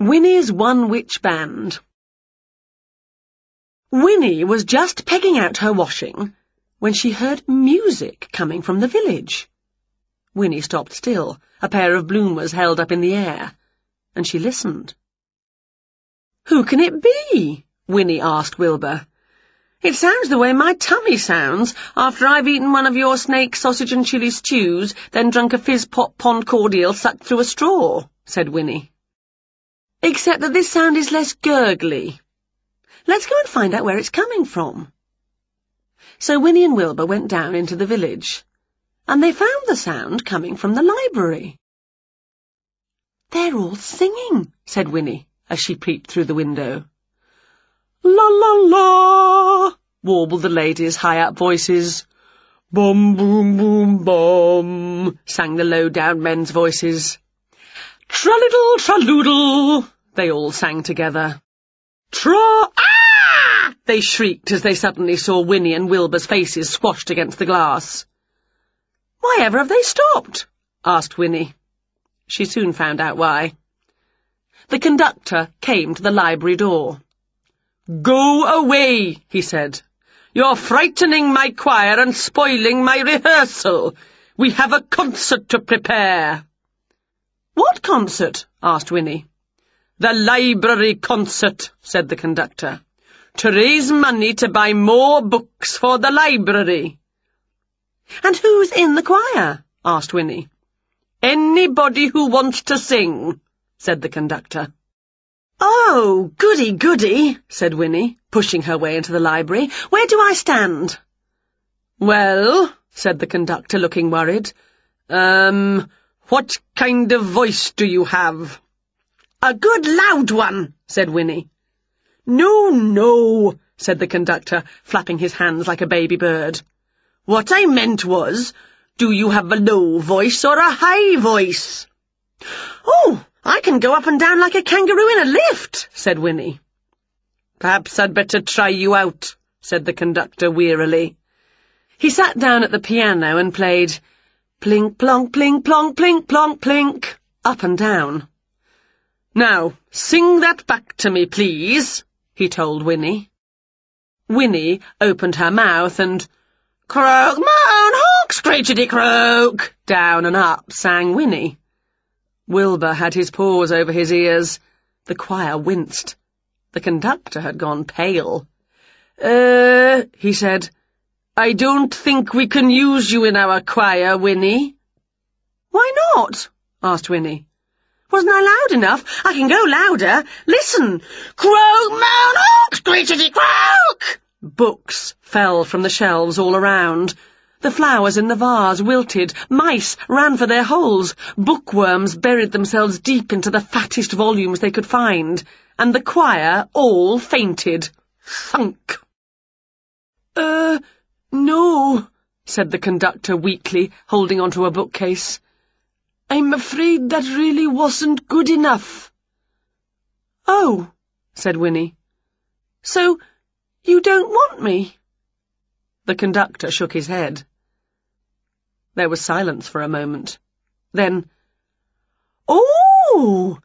Winnie's One Witch Band Winnie was just pegging out her washing when she heard music coming from the village. Winnie stopped still, a pair of bloomers held up in the air, and she listened. Who can it be? Winnie asked Wilbur. It sounds the way my tummy sounds after I've eaten one of your snake sausage and chili stews, then drunk a fizz-pop pond cordial sucked through a straw, said Winnie except that this sound is less gurgly. Let's go and find out where it's coming from. So Winnie and Wilbur went down into the village, and they found the sound coming from the library. They're all singing, said Winnie, as she peeped through the window. La la la, warbled the ladies' high-up voices. Bum boom boom bum, sang the low-down men's voices. Traliddle, traloodle, they all sang together. Tra- ah! They shrieked as they suddenly saw Winnie and Wilbur's faces squashed against the glass. Why ever have they stopped? asked Winnie. She soon found out why. The conductor came to the library door. Go away, he said. You're frightening my choir and spoiling my rehearsal. We have a concert to prepare. What concert? asked Winnie. The library concert, said the conductor. To raise money to buy more books for the library. And who's in the choir? asked Winnie. Anybody who wants to sing, said the conductor. Oh, goody, goody, said Winnie, pushing her way into the library. Where do I stand? Well, said the conductor, looking worried. Um, what kind of voice do you have? A good loud one, said Winnie. No, no, said the conductor, flapping his hands like a baby bird. What I meant was, do you have a low voice or a high voice? Oh, I can go up and down like a kangaroo in a lift, said Winnie. Perhaps I'd better try you out, said the conductor wearily. He sat down at the piano and played Plink, plonk, plink, plonk, plink, plonk, plink, up and down. Now, sing that back to me, please, he told Winnie. Winnie opened her mouth and Croak, moan, hawk, screechity croak, down and up sang Winnie. Wilbur had his paws over his ears. The choir winced. The conductor had gone pale. Er, uh, he said, I don't think we can use you in our choir, Winnie. Why not? asked Winnie. Wasn't I loud enough? I can go louder. Listen! Croak, moan, hawk, screechity croak! Books fell from the shelves all around. The flowers in the vase wilted, mice ran for their holes, bookworms buried themselves deep into the fattest volumes they could find, and the choir all fainted. Thunk! Er, uh, no, said the conductor weakly, holding onto a bookcase. I'm afraid that really wasn't good enough. Oh, said Winnie. So, you don't want me? The conductor shook his head. There was silence for a moment. Then, Oh,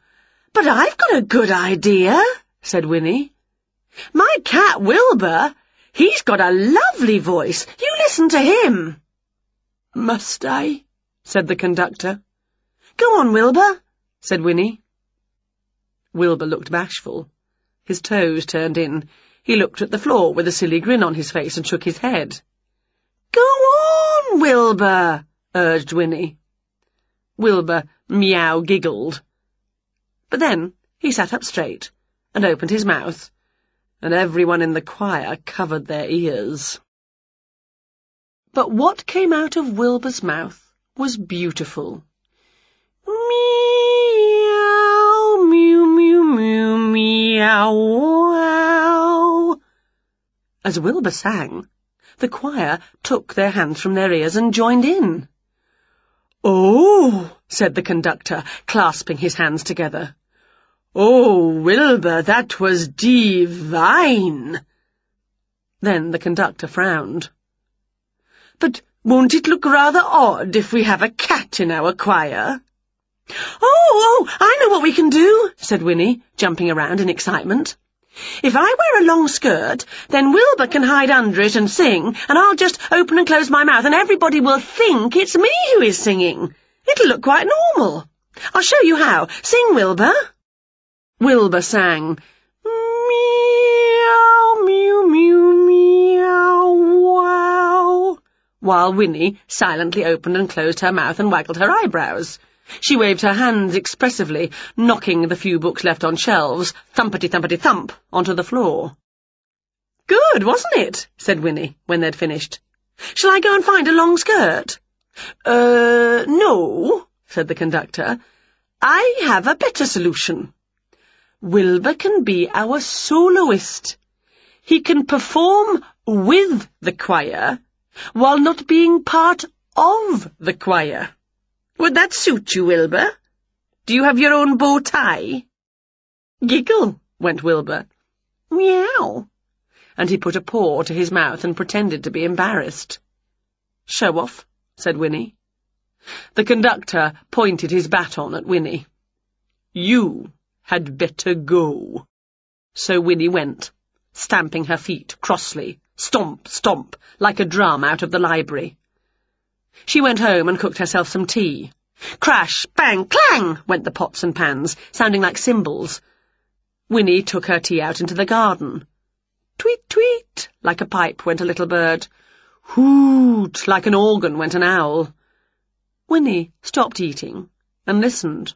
but I've got a good idea, said Winnie. My cat Wilbur He's got a lovely voice. You listen to him. Must I? said the conductor. Go on, Wilbur, said Winnie. Wilbur looked bashful. His toes turned in. He looked at the floor with a silly grin on his face and shook his head. Go on, Wilbur, urged Winnie. Wilbur meow giggled. But then he sat up straight and opened his mouth and everyone in the choir covered their ears. But what came out of Wilbur's mouth was beautiful. Meow, mew, mew, mew, meow, wow. As Wilbur sang, the choir took their hands from their ears and joined in. Oh, said the conductor, clasping his hands together. Oh, Wilbur, that was divine. Then the conductor frowned. But won't it look rather odd if we have a cat in our choir? Oh, oh, I know what we can do, said Winnie, jumping around in excitement. If I wear a long skirt, then Wilbur can hide under it and sing, and I'll just open and close my mouth, and everybody will think it's me who is singing. It'll look quite normal. I'll show you how. Sing, Wilbur. Wilbur sang, Meow, mew, mew, meow, wow, while Winnie silently opened and closed her mouth and waggled her eyebrows. She waved her hands expressively, knocking the few books left on shelves, thumpety-thumpety-thump, onto the floor. Good, wasn't it? said Winnie, when they'd finished. Shall I go and find a long skirt? Er, uh, no, said the conductor. I have a better solution. Wilbur can be our soloist. He can perform with the choir, while not being part of the choir. Would that suit you, Wilbur? Do you have your own bow tie? Giggle, went Wilbur. Meow. And he put a paw to his mouth and pretended to be embarrassed. Show off, said Winnie. The conductor pointed his baton at Winnie. You had better go. So Winnie went, stamping her feet crossly, stomp, stomp, like a drum out of the library. She went home and cooked herself some tea. Crash, bang, clang went the pots and pans, sounding like cymbals. Winnie took her tea out into the garden. Tweet, tweet, like a pipe went a little bird. Hoot, like an organ went an owl. Winnie stopped eating and listened.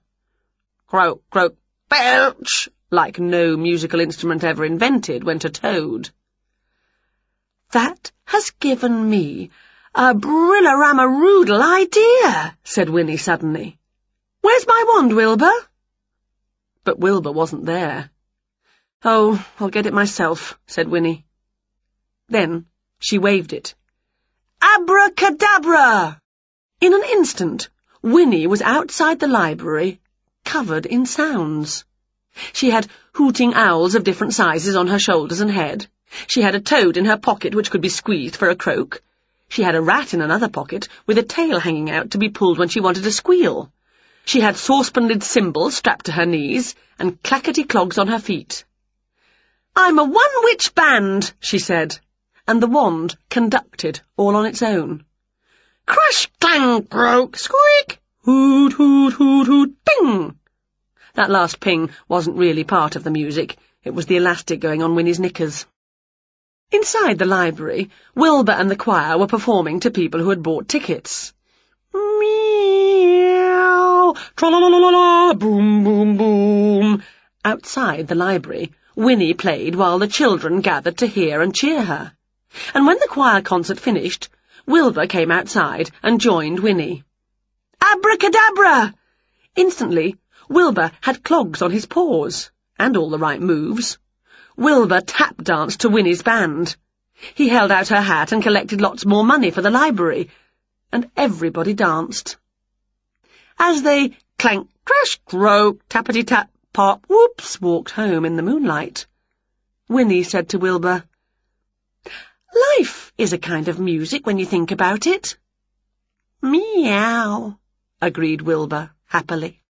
Croak, croak, belch, like no musical instrument ever invented, went a toad. That has given me a brillaramaroodle idea, said Winnie suddenly. Where's my wand, Wilbur? But Wilbur wasn't there. Oh, I'll get it myself, said Winnie. Then she waved it. Abracadabra! In an instant, Winnie was outside the library, covered in sounds. She had hooting owls of different sizes on her shoulders and head. She had a toad in her pocket which could be squeezed for a croak. She had a rat in another pocket, with a tail hanging out to be pulled when she wanted to squeal. She had saucepan-lid cymbals strapped to her knees, and clackety-clogs on her feet. I'm a one-witch band, she said, and the wand conducted all on its own. Crash, clang, croak, squeak, hoot, hoot, hoot, hoot, ping. That last ping wasn't really part of the music. It was the elastic going on Winnie's knickers. Inside the library, Wilbur and the choir were performing to people who had bought tickets. Meow, tra-la-la-la-la, boom, boom, boom. Outside the library, Winnie played while the children gathered to hear and cheer her. And when the choir concert finished, Wilbur came outside and joined Winnie. Abracadabra! Instantly, Wilbur had clogs on his paws, and all the right moves. Wilbur tap danced to Winnie's band. He held out her hat and collected lots more money for the library, and everybody danced. As they clank, crash, croak, tappity tap, pop, whoops, walked home in the moonlight, Winnie said to Wilbur, Life is a kind of music when you think about it. Meow, agreed Wilbur happily.